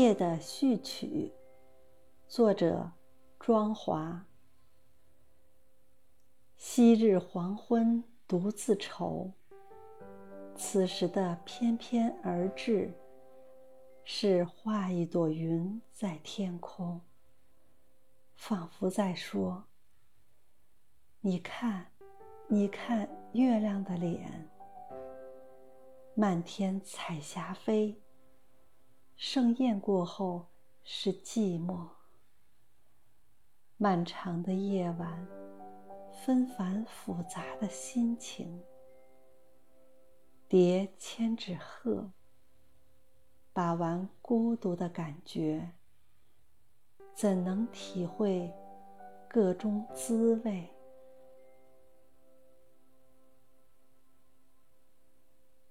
夜的序曲，作者庄华。昔日黄昏独自愁，此时的翩翩而至，是画一朵云在天空，仿佛在说：“你看，你看月亮的脸。”漫天彩霞飞。盛宴过后是寂寞，漫长的夜晚，纷繁复杂的心情。叠千纸鹤，把玩孤独的感觉，怎能体会个中滋味？